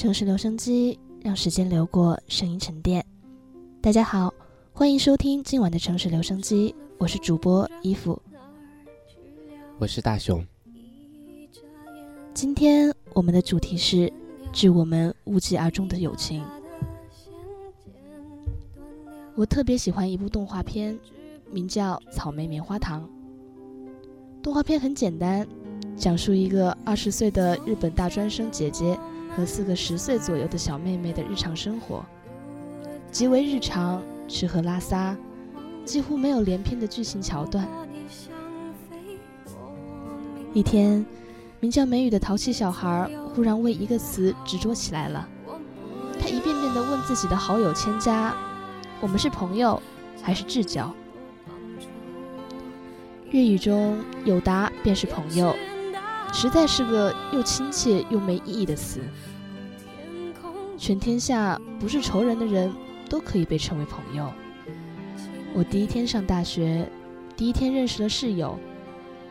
城市留声机，让时间流过，声音沉淀。大家好，欢迎收听今晚的城市留声机，我是主播衣服。我是大熊。今天我们的主题是致我们无疾而终的友情。我特别喜欢一部动画片，名叫《草莓棉花糖》。动画片很简单，讲述一个二十岁的日本大专生姐姐和四个十岁左右的小妹妹的日常生活，极为日常，吃喝拉撒，几乎没有连篇的剧情桥段。一天，名叫美雨的淘气小孩忽然为一个词执着起来了。他一遍遍地问自己的好友千佳：“我们是朋友，还是至交？”日语中有答便是朋友，实在是个又亲切又没意义的词。全天下不是仇人的人都可以被称为朋友。我第一天上大学，第一天认识了室友。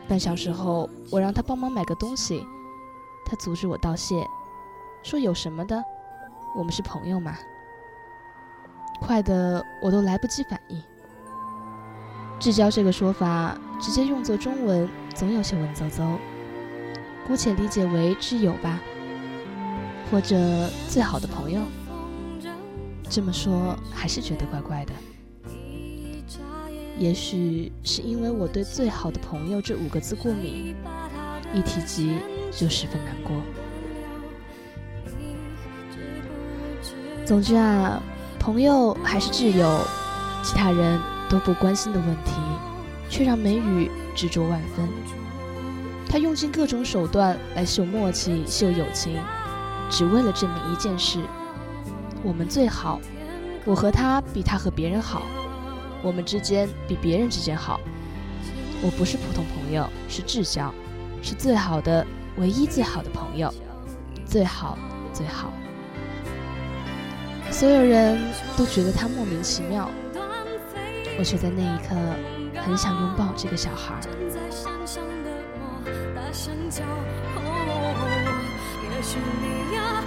半小时后，我让他帮忙买个东西，他阻止我道谢，说有什么的，我们是朋友嘛。快的我都来不及反应。至交这个说法直接用作中文，总有些文绉绉，姑且理解为挚友吧，或者最好的朋友。这么说还是觉得怪怪的。也许是因为我对“最好的朋友”这五个字过敏，一提及就十分难过。总之啊，朋友还是挚友，其他人都不关心的问题，却让梅雨执着万分。他用尽各种手段来秀默契、秀友情，只为了证明一件事：我们最好。我和他比他和别人好。我们之间比别人之间好，我不是普通朋友，是至交，是最好的、唯一最好的朋友，最好最好。所有人都觉得他莫名其妙，我却在那一刻很想拥抱这个小孩。也许你呀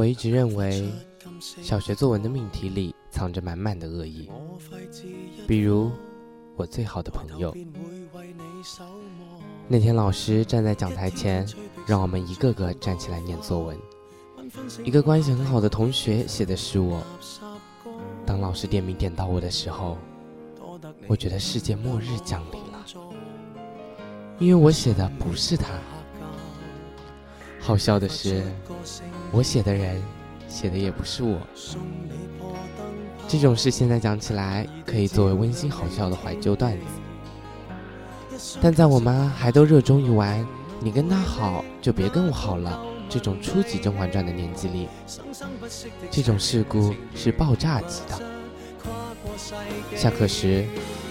我一直认为，小学作文的命题里藏着满满的恶意，比如我最好的朋友。那天老师站在讲台前，让我们一个个站起来念作文。一个关系很好的同学写的是我。当老师点名点到我的时候，我觉得世界末日降临了，因为我写的不是他。好笑的是，我写的人写的也不是我。这种事现在讲起来可以作为温馨好笑的怀旧段子，但在我妈还都热衷于玩“你跟他好就别跟我好了”这种初级《甄嬛传》的年纪里，这种事故是爆炸级的。下课时，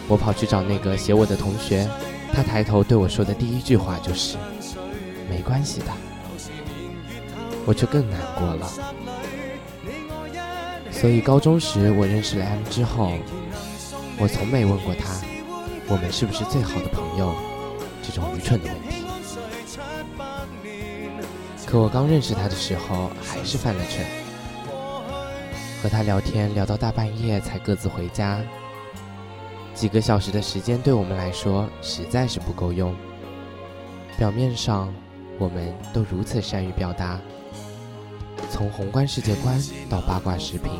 我跑去找那个写我的同学，他抬头对我说的第一句话就是：“没关系的。”我却更难过了。所以高中时我认识了 M 之后，我从没问过他，我们是不是最好的朋友，这种愚蠢的问题。可我刚认识他的时候，还是犯了蠢。和他聊天聊到大半夜才各自回家，几个小时的时间对我们来说实在是不够用。表面上我们都如此善于表达，从宏观世界观到八卦视频，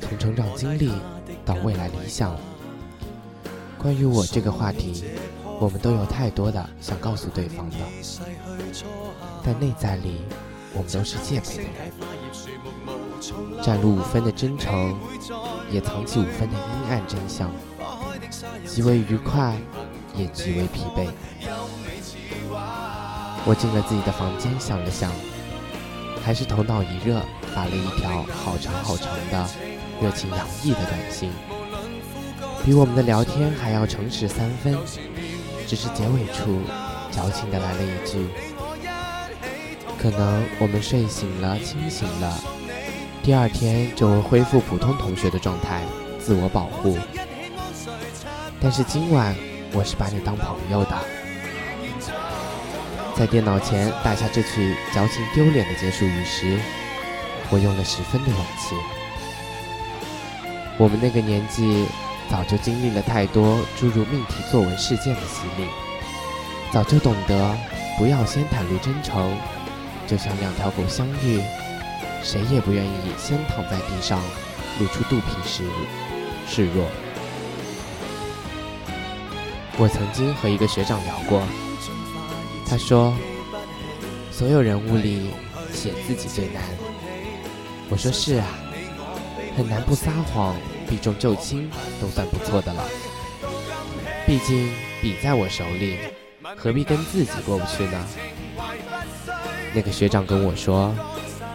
从成长经历到未来理想，关于我这个话题，我们都有太多的想告诉对方的，但内在里我们都是戒备的人。展露五分的真诚，也藏起五分的阴暗真相，极为愉快，也极为疲惫。我进了自己的房间，想了想，还是头脑一热，发了一条好长好长的、热情洋溢的短信，比我们的聊天还要诚实三分。只是结尾处，矫情的来了一句：“可能我们睡醒了，清醒了。”第二天就会恢复普通同学的状态，自我保护。但是今晚我是把你当朋友的。在电脑前打下这句矫情丢脸的结束语时，我用了十分的勇气。我们那个年纪早就经历了太多诸如命题作文事件的洗礼，早就懂得不要先袒露真诚，就像两条狗相遇。谁也不愿意先躺在地上，露出肚皮时示弱。我曾经和一个学长聊过，他说，所有人物里写自己最难。我说是啊，很难不撒谎，避重就轻都算不错的了。毕竟笔在我手里，何必跟自己过不去呢？那个学长跟我说。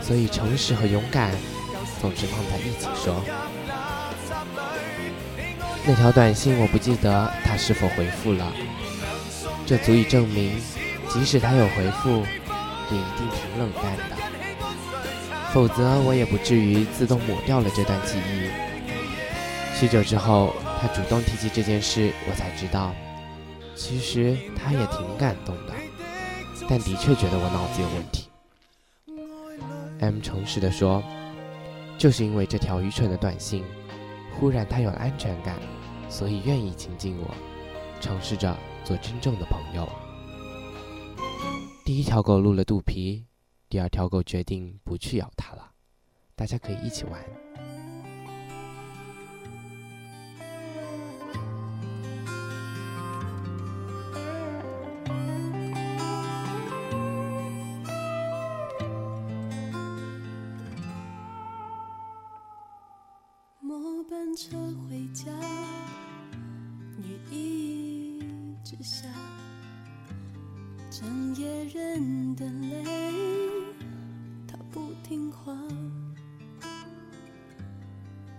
所以，诚实和勇敢总是放在一起说。那条短信我不记得他是否回复了，这足以证明，即使他有回复，也一定挺冷淡的。否则，我也不至于自动抹掉了这段记忆。许久之后，他主动提起这件事，我才知道，其实他也挺感动的，但的确觉得我脑子有问题。M 诚实的说：“就是因为这条愚蠢的短信，忽然他有了安全感，所以愿意亲近我，尝试着做真正的朋友。第一条狗露了肚皮，第二条狗决定不去咬它了，大家可以一起玩。”车回家，雨一直下，整夜人的泪，他不听话，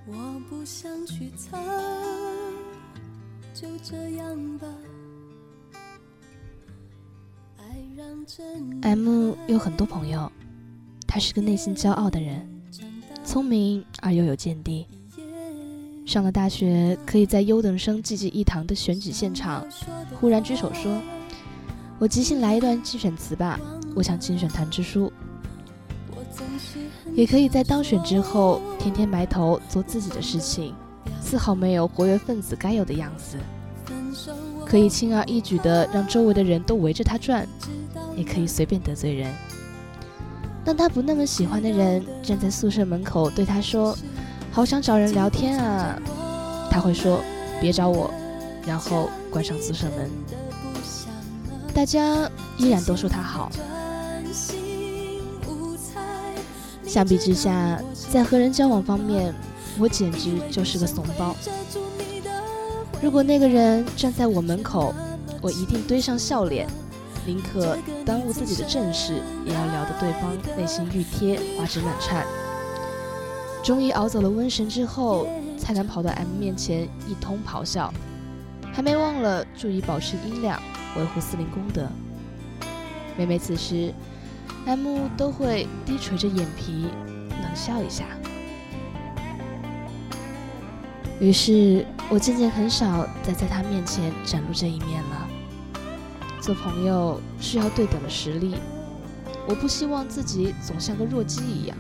我不想去擦，就这样吧。M 有很多朋友，他是个内心骄傲的人，聪明而又有见地。上了大学，可以在优等生济济一堂的选举现场，忽然举手说：“我即兴来一段竞选词吧，我想竞选团支书。”也可以在当选之后，天天埋头做自己的事情，丝毫没有活跃分子该有的样子。可以轻而易举的让周围的人都围着他转，也可以随便得罪人。当他不那么喜欢的人站在宿舍门口对他说。好想找人聊天啊！他会说：“别找我。”然后关上宿舍门。大家依然都说他好。相比之下，在和人交往方面，我简直就是个怂包。如果那个人站在我门口，我一定堆上笑脸，宁可耽误自己的正事，也要聊得对方内心欲贴，花枝乱颤。终于熬走了瘟神之后，蔡南跑到 M 面前一通咆哮，还没忘了注意保持音量，维护司令公德。每每此时，M 都会低垂着眼皮，冷笑一下。于是我渐渐很少再在他面前展露这一面了。做朋友需要对等的实力，我不希望自己总像个弱鸡一样。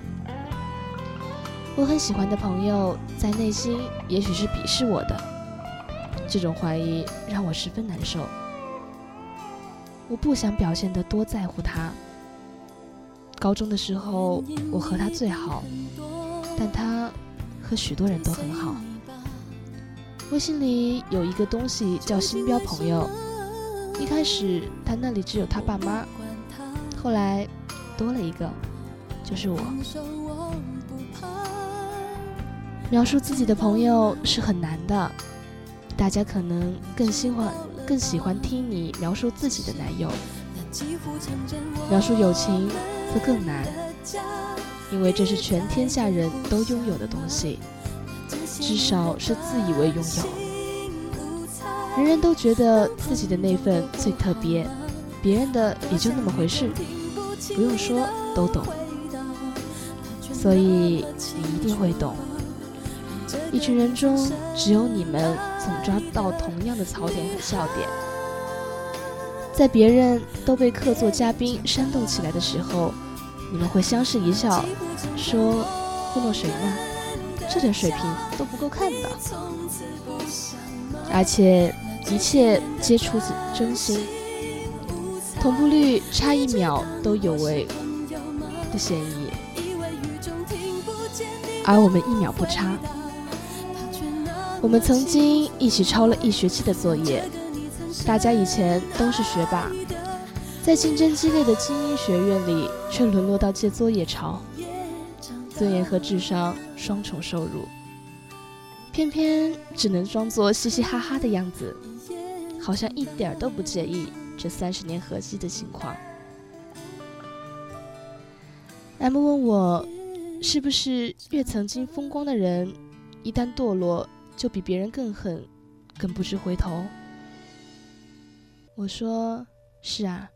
我很喜欢的朋友在内心也许是鄙视我的，这种怀疑让我十分难受。我不想表现得多在乎他。高中的时候我和他最好，但他和许多人都很好。微信里有一个东西叫星标朋友，一开始他那里只有他爸妈，后来多了一个，就是我。描述自己的朋友是很难的，大家可能更喜欢更喜欢听你描述自己的男友，描述友情则更难，因为这是全天下人都拥有的东西。至少是自以为拥有，人人都觉得自己的那份最特别，别人的也就那么回事，不用说都懂。所以你一定会懂，一群人中只有你们总抓到同样的槽点和笑点，在别人都被客座嘉宾煽动起来的时候，你们会相视一笑，说糊弄谁呢？这点水平都不够看的，而且一切皆出自真心，同步率差一秒都有违的嫌疑，而我们一秒不差。我们曾经一起抄了一学期的作业，大家以前都是学霸，在竞争激烈的精英学院里，却沦落到借作业抄。尊严和智商双重受辱，偏偏只能装作嘻嘻哈哈的样子，好像一点都不介意这三十年合击的情况。M 问我，是不是越曾经风光的人，一旦堕落就比别人更狠，更不知回头？我说是啊，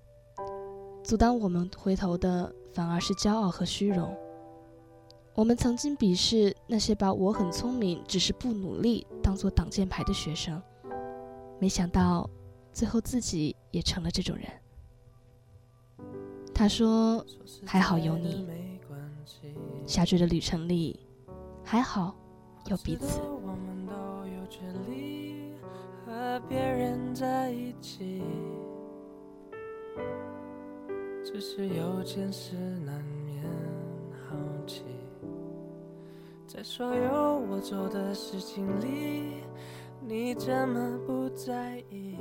阻挡我们回头的，反而是骄傲和虚荣。我们曾经鄙视那些把我很聪明，只是不努力当做挡箭牌的学生，没想到最后自己也成了这种人。他说：“还好有你，下坠的旅程里，还好有彼此。”距离和别人在一起只是有件事难免好奇。在所有我做的事情里，你怎么不在意？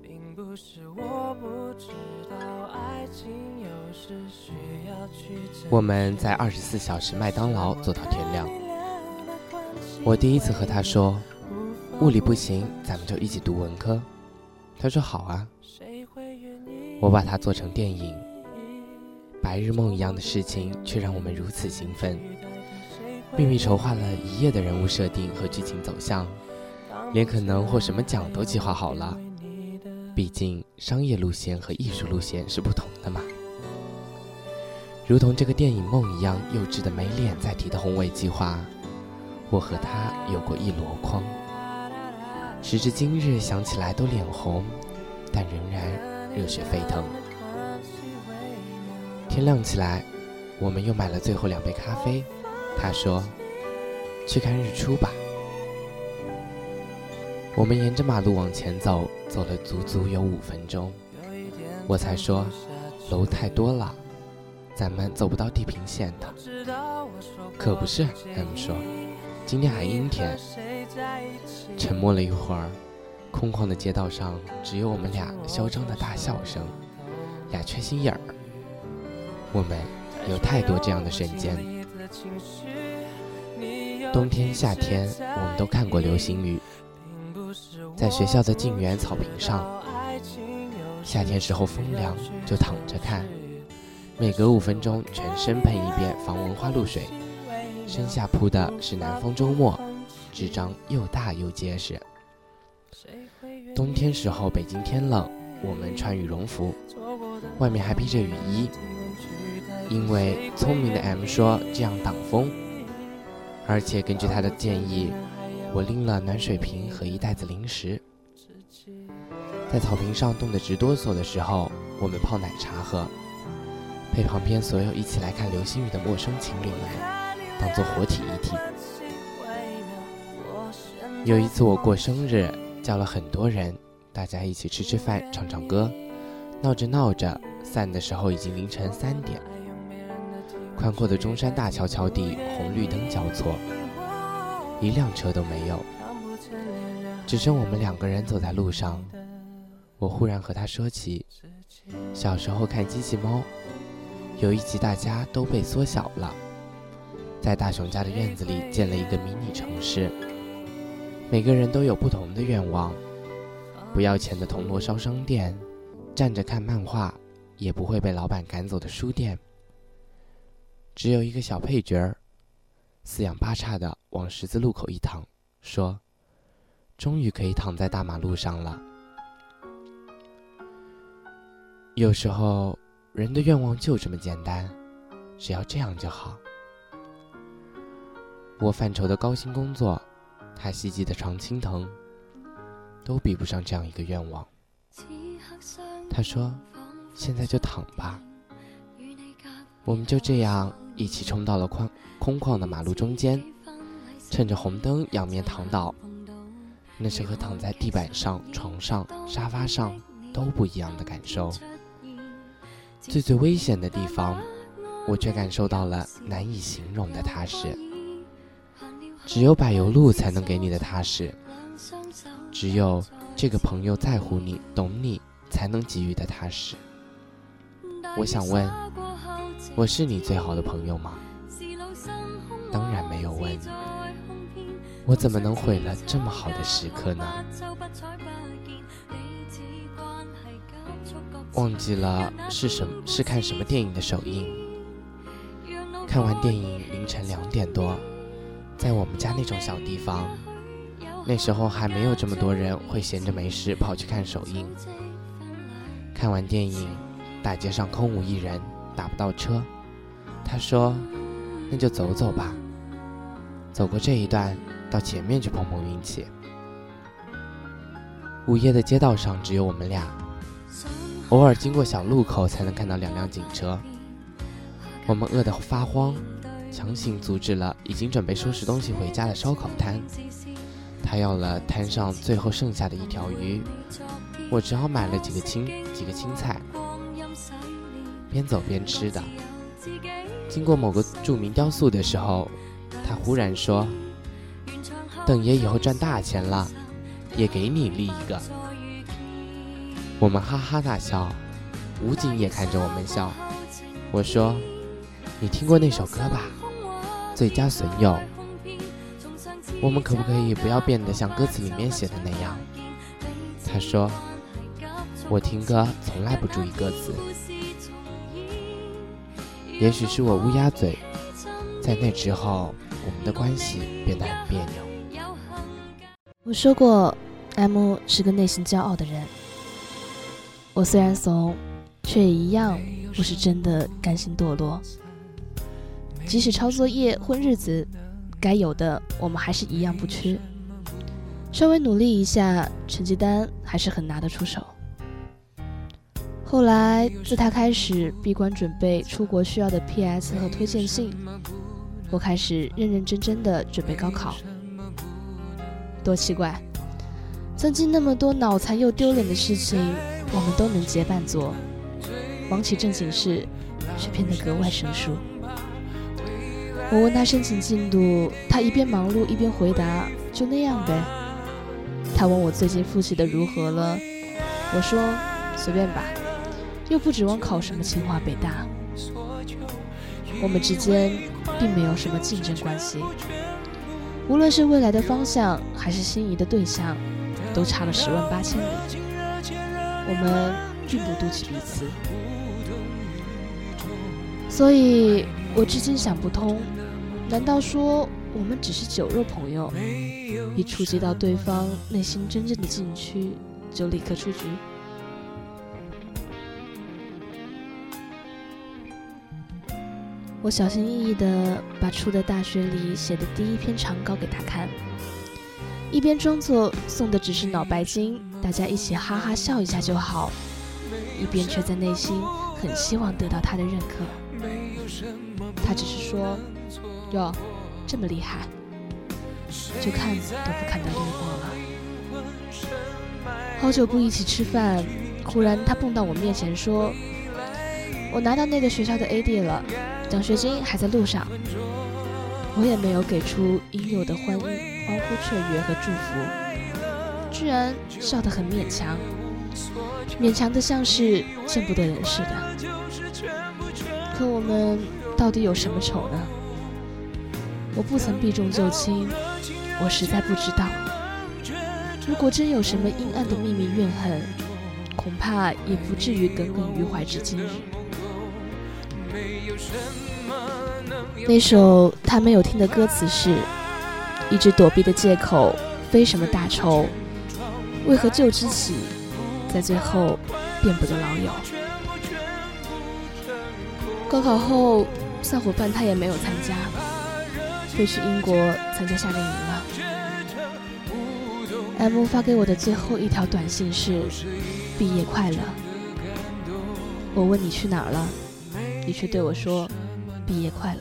并不是我不知道爱情有时需要去。我们在二十四小时麦当劳做到天亮。我第一次和他说，物理不行，咱们就一起读文科。他说好啊。我把它做成电影。白日梦一样的事情，却让我们如此兴奋，秘密筹划了一夜的人物设定和剧情走向，连可能获什么奖都计划好了。毕竟商业路线和艺术路线是不同的嘛。如同这个电影梦一样幼稚的没脸再提的宏伟计划，我和他有过一箩筐。时至今日想起来都脸红，但仍然热血沸腾。天亮起来，我们又买了最后两杯咖啡。他说：“去看日出吧。”我们沿着马路往前走，走了足足有五分钟，我才说：“楼太多了，咱们走不到地平线的。”可不是，M 说：“今天还阴天。”沉默了一会儿，空旷的街道上只有我们俩嚣张的大笑声，俩缺心眼儿。我们有太多这样的瞬间，冬天、夏天，我们都看过流星雨。在学校的静园草坪上，夏天时候风凉就躺着看，每隔五分钟全身喷一遍防蚊花露水。身下铺的是南方周末，纸张又大又结实。冬天时候北京天冷，我们穿羽绒服，外面还披着雨衣，因为聪明的 M 说这样挡风。而且根据他的建议，我拎了暖水瓶和一袋子零食。在草坪上冻得直哆嗦的时候，我们泡奶茶喝，陪旁边所有一起来看流星雨的陌生情侣们，当做活体遗体。有一次我过生日，叫了很多人，大家一起吃吃饭、唱唱歌，闹着闹着，散的时候已经凌晨三点。宽阔的中山大桥桥底，红绿灯交错，一辆车都没有，只剩我们两个人走在路上。我忽然和他说起，小时候看机器猫，有一集大家都被缩小了，在大雄家的院子里建了一个迷你城市，每个人都有不同的愿望：不要钱的铜锣烧商店，站着看漫画也不会被老板赶走的书店。只有一个小配角儿，四仰八叉的往十字路口一躺，说：“终于可以躺在大马路上了。”有时候，人的愿望就这么简单，只要这样就好。我范畴的高薪工作，他希冀的常青藤，都比不上这样一个愿望。他说：“现在就躺吧。”我们就这样。一起冲到了宽空旷的马路中间，趁着红灯仰面躺倒。那是和躺在地板上、床上、沙发上都不一样的感受。最最危险的地方，我却感受到了难以形容的踏实。只有柏油路才能给你的踏实，只有这个朋友在乎你、懂你，才能给予的踏实。我想问。我是你最好的朋友吗？当然没有问。我怎么能毁了这么好的时刻呢？忘记了是什是看什么电影的首映。看完电影凌晨两点多，在我们家那种小地方，那时候还没有这么多人会闲着没事跑去看首映。看完电影，大街上空无一人。打不到车，他说：“那就走走吧，走过这一段，到前面去碰碰运气。”午夜的街道上只有我们俩，偶尔经过小路口才能看到两辆警车。我们饿得发慌，强行阻止了已经准备收拾东西回家的烧烤摊。他要了摊上最后剩下的一条鱼，我只好买了几个青几个青菜。边走边吃的，经过某个著名雕塑的时候，他忽然说：“等爷以后赚大钱了，也给你立一个。”我们哈哈大笑，武警也看着我们笑。我说：“你听过那首歌吧，《最佳损友》。我们可不可以不要变得像歌词里面写的那样？”他说：“我听歌从来不注意歌词。”也许是我乌鸦嘴，在那之后，我们的关系变得很别扭。我说过，M 是个内心骄傲的人。我虽然怂，却也一样不是真的甘心堕落。即使抄作业、混日子，该有的我们还是一样不缺。稍微努力一下，成绩单还是很拿得出手。后来，自他开始闭关准备出国需要的 PS 和推荐信，我开始认认真真的准备高考。多奇怪，曾经那么多脑残又丢脸的事情，我们都能结伴做，忙起正经事却变得格外生疏。我问他申请进度，他一边忙碌一边回答：“就那样呗。”他问我最近复习的如何了，我说：“随便吧。”又不指望考什么清华北大，我们之间并没有什么竞争关系。无论是未来的方向，还是心仪的对象，都差了十万八千里。我们并不妒忌彼此。所以我至今想不通，难道说我们只是酒肉朋友，一触及到对方内心真正的禁区，就立刻出局？我小心翼翼地把初的大学里写的第一篇长稿给他看，一边装作送的只是脑白金，大家一起哈哈笑一下就好，一边却在内心很希望得到他的认可。他只是说：“哟，这么厉害，就看都不看的略过了。”好久不一起吃饭，忽然他蹦到我面前说：“我拿到那个学校的 AD 了。”奖学金还在路上，我也没有给出应有的欢欢呼雀跃和祝福，居然笑得很勉强，勉强的像是见不得人似的。可我们到底有什么仇呢？我不曾避重就轻，我实在不知道。如果真有什么阴暗的秘密怨恨，恐怕也不至于耿耿于怀至今日。那首他没有听的歌词是：一直躲避的借口，非什么大仇，为何旧知己，在最后变不得老友？高考后，小伙伴他也没有参加，飞去英国参加夏令营了。M 发给我的最后一条短信是：毕业快乐。我问你去哪儿了？你却对我说：“毕业快乐。”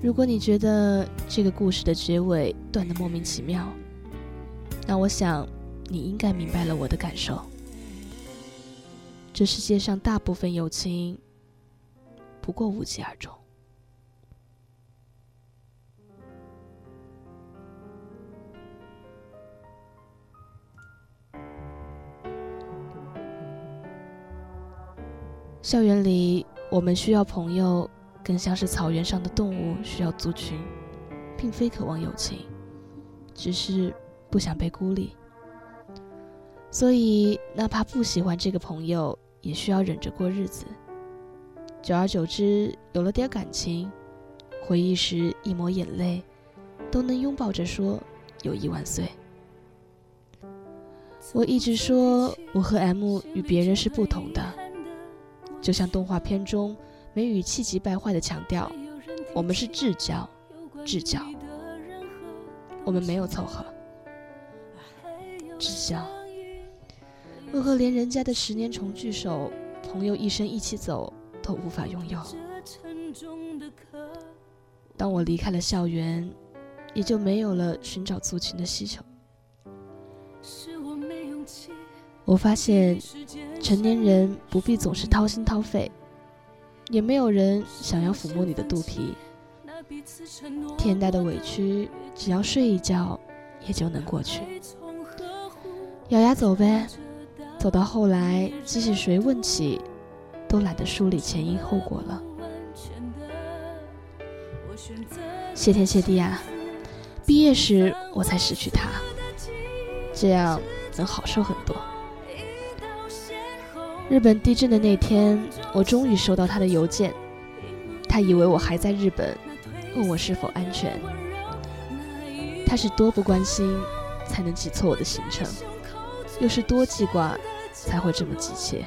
如果你觉得这个故事的结尾断得莫名其妙，那我想你应该明白了我的感受。这世界上大部分友情不过无疾而终。校园里，我们需要朋友，更像是草原上的动物需要族群，并非渴望友情，只是不想被孤立。所以，哪怕不喜欢这个朋友，也需要忍着过日子。久而久之，有了点感情，回忆时一抹眼泪，都能拥抱着说“友谊万岁”。我一直说，我和 M 与别人是不同的。就像动画片中梅雨气急败坏地强调：“我们是至交，至交，我们没有凑合，至交。为何连人家的十年重聚首，朋友一生一起走都无法拥有？当我离开了校园，也就没有了寻找族群的需求。是我没勇气我发现。”成年人不必总是掏心掏肺，也没有人想要抚摸你的肚皮。天大的委屈，只要睡一觉，也就能过去。咬牙走呗，走到后来，即使谁问起，都懒得梳理前因后果了。谢天谢地啊！毕业时我才失去他，这样能好受很多。日本地震的那天，我终于收到他的邮件。他以为我还在日本，问我是否安全。他是多不关心，才能记错我的行程；又是多记挂，才会这么急切。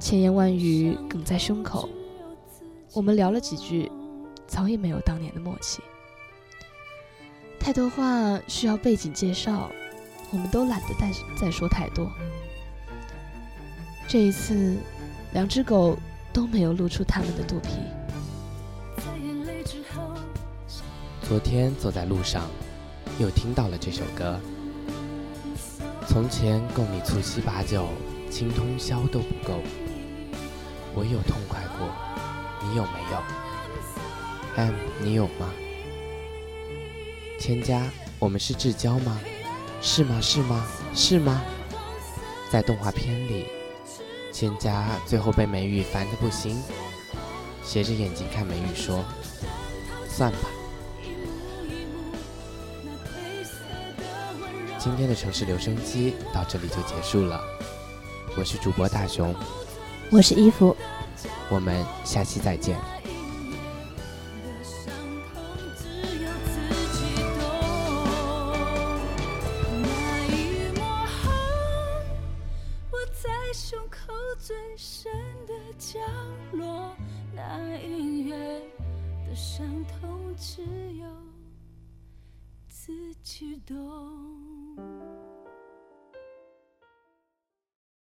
千言万语哽在胸口。我们聊了几句，早已没有当年的默契。太多话需要背景介绍，我们都懒得再再说太多。这一次，两只狗都没有露出它们的肚皮。昨天走在路上，又听到了这首歌。从前共你促膝把酒，倾通宵都不够。我有痛快过，你有没有？M，你有吗？千家，我们是至交吗？是吗？是吗？是吗？在动画片里。千家最后被美玉烦得不行，斜着眼睛看美玉说：“算吧。”今天的城市留声机到这里就结束了。我是主播大熊，我是衣服，我们下期再见。